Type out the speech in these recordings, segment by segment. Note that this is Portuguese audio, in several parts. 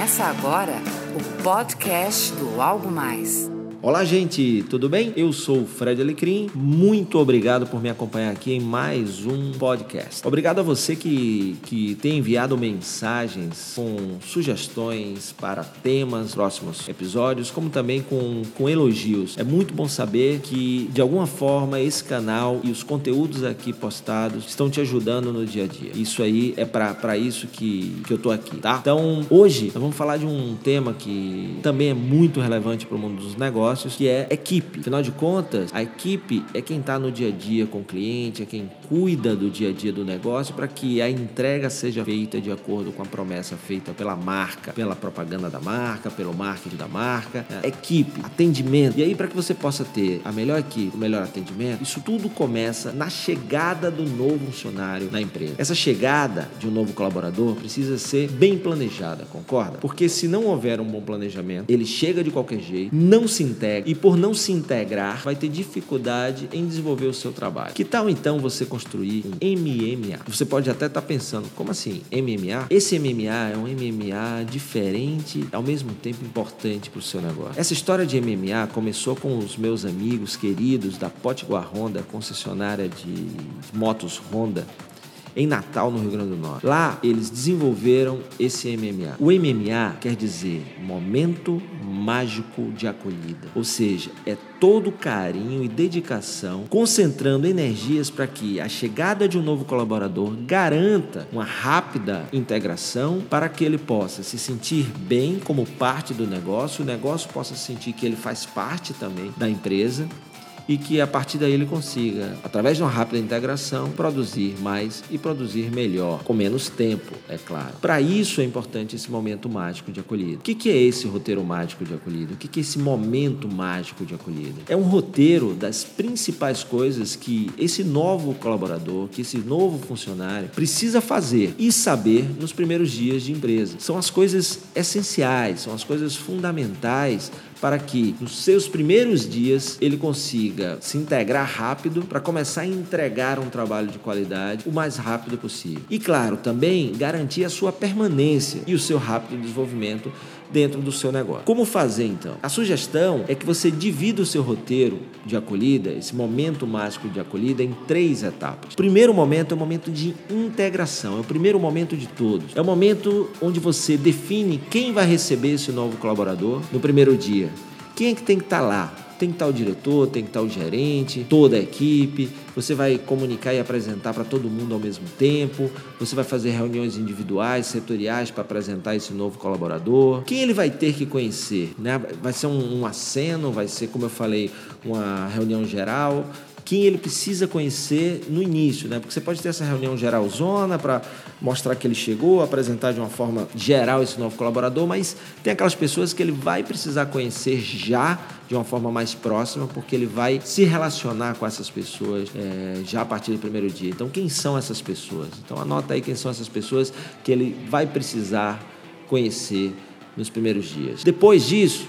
Começa agora o podcast do Algo Mais. Olá, gente, tudo bem? Eu sou o Fred Alecrim. Muito obrigado por me acompanhar aqui em mais um podcast. Obrigado a você que, que tem enviado mensagens com sugestões para temas, próximos episódios, como também com, com elogios. É muito bom saber que, de alguma forma, esse canal e os conteúdos aqui postados estão te ajudando no dia a dia. Isso aí é para isso que, que eu tô aqui, tá? Então, hoje, nós vamos falar de um tema que também é muito relevante para o mundo dos negócios negócios, que é equipe. Afinal de contas, a equipe é quem está no dia a dia com o cliente, é quem cuida do dia a dia do negócio para que a entrega seja feita de acordo com a promessa feita pela marca, pela propaganda da marca, pelo marketing da marca. É, equipe, atendimento. E aí, para que você possa ter a melhor equipe, o melhor atendimento, isso tudo começa na chegada do novo funcionário na empresa. Essa chegada de um novo colaborador precisa ser bem planejada, concorda? Porque se não houver um bom planejamento, ele chega de qualquer jeito, não se integra e por não se integrar, vai ter dificuldade em desenvolver o seu trabalho. Que tal então você construir um MMA? Você pode até estar tá pensando, como assim? MMA? Esse MMA é um MMA diferente, ao mesmo tempo importante para o seu negócio. Essa história de MMA começou com os meus amigos queridos da Potiguar Honda, concessionária de motos Honda, em Natal, no Rio Grande do Norte. Lá eles desenvolveram esse MMA. O MMA quer dizer momento mágico de acolhida, ou seja, é todo carinho e dedicação, concentrando energias para que a chegada de um novo colaborador garanta uma rápida integração para que ele possa se sentir bem como parte do negócio, o negócio possa sentir que ele faz parte também da empresa e que a partir daí ele consiga, através de uma rápida integração, produzir mais e produzir melhor, com menos tempo, é claro. Para isso é importante esse momento mágico de acolhida. O que é esse roteiro mágico de acolhida? O que é esse momento mágico de acolhida? É um roteiro das principais coisas que esse novo colaborador, que esse novo funcionário precisa fazer e saber nos primeiros dias de empresa. São as coisas essenciais, são as coisas fundamentais para que nos seus primeiros dias ele consiga se integrar rápido para começar a entregar um trabalho de qualidade o mais rápido possível. E claro, também garantir a sua permanência e o seu rápido desenvolvimento dentro do seu negócio. Como fazer então? A sugestão é que você divida o seu roteiro de acolhida, esse momento mágico de acolhida, em três etapas. O primeiro momento é o momento de integração, é o primeiro momento de todos. É o momento onde você define quem vai receber esse novo colaborador no primeiro dia. Quem é que tem que estar lá? Tem que estar o diretor, tem que estar o gerente, toda a equipe. Você vai comunicar e apresentar para todo mundo ao mesmo tempo. Você vai fazer reuniões individuais, setoriais para apresentar esse novo colaborador. Quem ele vai ter que conhecer? Né? Vai ser um, um aceno, vai ser, como eu falei, uma reunião geral quem ele precisa conhecer no início, né? Porque você pode ter essa reunião geral zona para mostrar que ele chegou, apresentar de uma forma geral esse novo colaborador, mas tem aquelas pessoas que ele vai precisar conhecer já de uma forma mais próxima, porque ele vai se relacionar com essas pessoas é, já a partir do primeiro dia. Então, quem são essas pessoas? Então, anota aí quem são essas pessoas que ele vai precisar conhecer nos primeiros dias. Depois disso,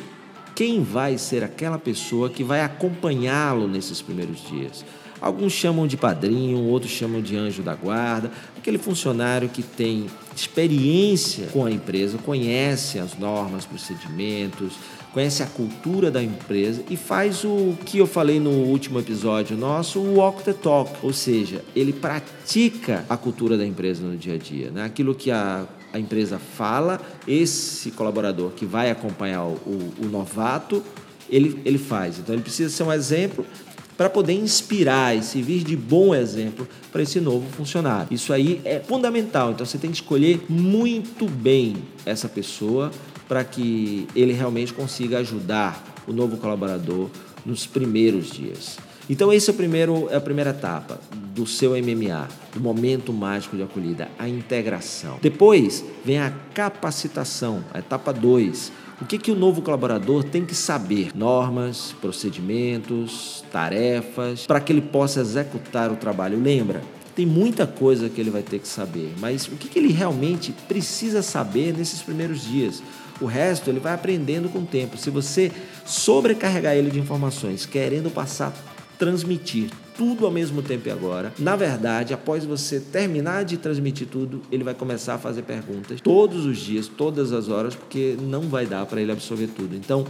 quem vai ser aquela pessoa que vai acompanhá-lo nesses primeiros dias. Alguns chamam de padrinho, outros chamam de anjo da guarda, aquele funcionário que tem experiência com a empresa, conhece as normas, procedimentos, conhece a cultura da empresa e faz o que eu falei no último episódio nosso, o walk the talk, ou seja, ele pratica a cultura da empresa no dia a dia, né? aquilo que a a empresa fala, esse colaborador que vai acompanhar o, o, o novato, ele, ele faz. Então ele precisa ser um exemplo para poder inspirar e servir de bom exemplo para esse novo funcionário. Isso aí é fundamental. Então você tem que escolher muito bem essa pessoa para que ele realmente consiga ajudar o novo colaborador nos primeiros dias. Então esse é, o primeiro, é a primeira etapa do seu MMA, do momento mágico de acolhida, a integração. Depois vem a capacitação, a etapa 2. O que, que o novo colaborador tem que saber? Normas, procedimentos, tarefas, para que ele possa executar o trabalho. Lembra, tem muita coisa que ele vai ter que saber, mas o que, que ele realmente precisa saber nesses primeiros dias? O resto ele vai aprendendo com o tempo. Se você sobrecarregar ele de informações, querendo passar transmitir tudo ao mesmo tempo e agora. Na verdade, após você terminar de transmitir tudo, ele vai começar a fazer perguntas todos os dias, todas as horas, porque não vai dar para ele absorver tudo. Então,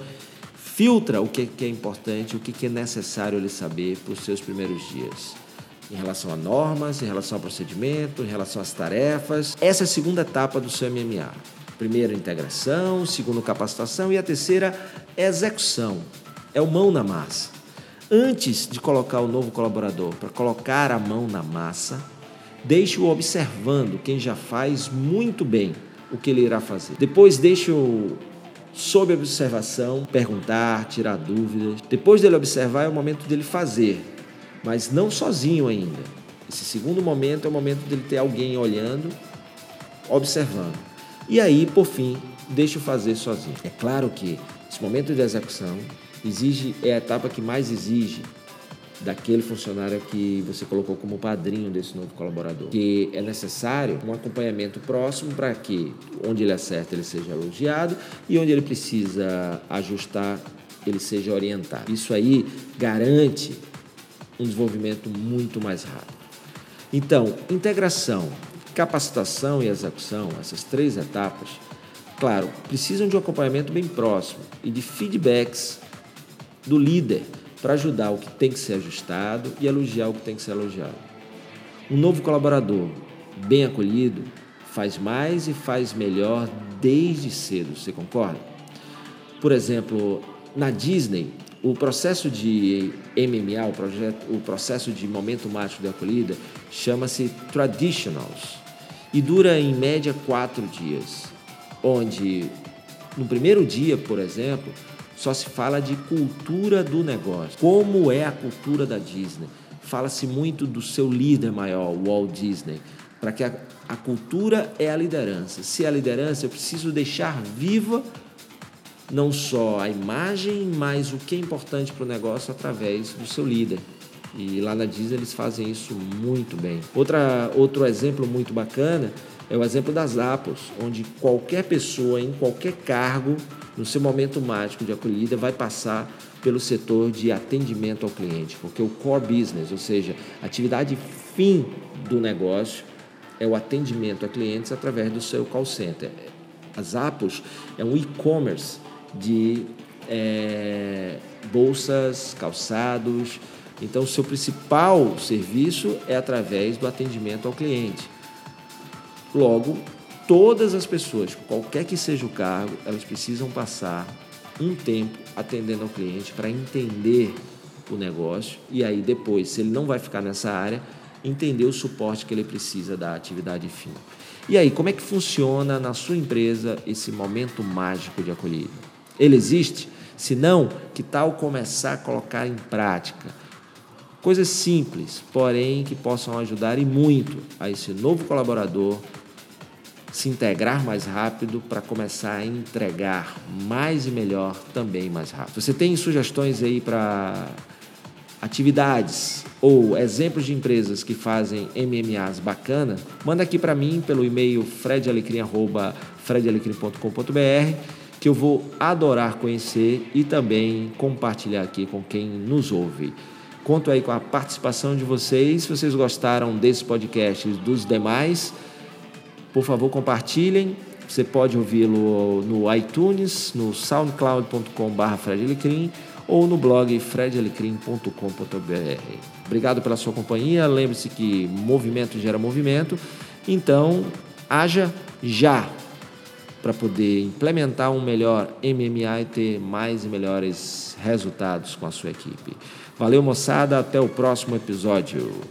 filtra o que é importante, o que é necessário ele saber para os seus primeiros dias em relação a normas, em relação ao procedimento, em relação às tarefas. Essa é a segunda etapa do seu MMA. Primeiro, integração, segundo, capacitação e a terceira, execução. É o mão na massa. Antes de colocar o novo colaborador para colocar a mão na massa, deixe-o observando quem já faz muito bem o que ele irá fazer. Depois, deixe-o sob observação, perguntar, tirar dúvidas. Depois dele observar, é o momento dele fazer mas não sozinho ainda. Esse segundo momento é o momento dele ter alguém olhando, observando. E aí, por fim, deixa eu fazer sozinho. É claro que esse momento de execução exige é a etapa que mais exige daquele funcionário que você colocou como padrinho desse novo colaborador. Que é necessário um acompanhamento próximo para que onde ele acerta ele seja elogiado e onde ele precisa ajustar ele seja orientado. Isso aí garante um desenvolvimento muito mais rápido. Então, integração, capacitação e execução, essas três etapas, claro, precisam de um acompanhamento bem próximo e de feedbacks do líder para ajudar o que tem que ser ajustado e elogiar o que tem que ser elogiado. Um novo colaborador bem acolhido faz mais e faz melhor desde cedo, você concorda? Por exemplo, na Disney, o processo de MMA, o, projeto, o processo de momento mágico de acolhida, chama-se Traditionals e dura em média quatro dias, onde no primeiro dia, por exemplo, só se fala de cultura do negócio. Como é a cultura da Disney? Fala-se muito do seu líder maior, Walt Disney, para que a, a cultura é a liderança. Se é a liderança, eu preciso deixar viva não só a imagem, mas o que é importante para o negócio através do seu líder. E lá na Disney eles fazem isso muito bem. Outra, outro exemplo muito bacana é o exemplo das Apples, onde qualquer pessoa em qualquer cargo, no seu momento mágico de acolhida, vai passar pelo setor de atendimento ao cliente, porque o core business, ou seja, a atividade fim do negócio, é o atendimento a clientes através do seu call center. As Apples é um e-commerce de é, bolsas, calçados. Então, o seu principal serviço é através do atendimento ao cliente. Logo, todas as pessoas, qualquer que seja o cargo, elas precisam passar um tempo atendendo ao cliente para entender o negócio e aí depois, se ele não vai ficar nessa área, entender o suporte que ele precisa da atividade fim. E aí, como é que funciona na sua empresa esse momento mágico de acolhida? Ele existe? Se não, que tal começar a colocar em prática? Coisas simples, porém que possam ajudar e muito a esse novo colaborador se integrar mais rápido para começar a entregar mais e melhor também mais rápido. Você tem sugestões aí para atividades ou exemplos de empresas que fazem MMAs bacana? Manda aqui para mim pelo e-mail fredalecrim.com.br que eu vou adorar conhecer e também compartilhar aqui com quem nos ouve. Conto aí com a participação de vocês. Se vocês gostaram desse podcast e dos demais, por favor, compartilhem. Você pode ouvi-lo no iTunes, no soundcloud.com.br ou no blog fredalecrim.com.br. Obrigado pela sua companhia. Lembre-se que movimento gera movimento. Então, haja já para poder implementar um melhor MMA e ter mais e melhores resultados com a sua equipe. Valeu, moçada, até o próximo episódio.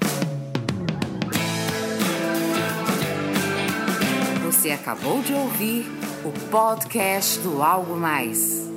Você acabou de ouvir o podcast do Algo Mais.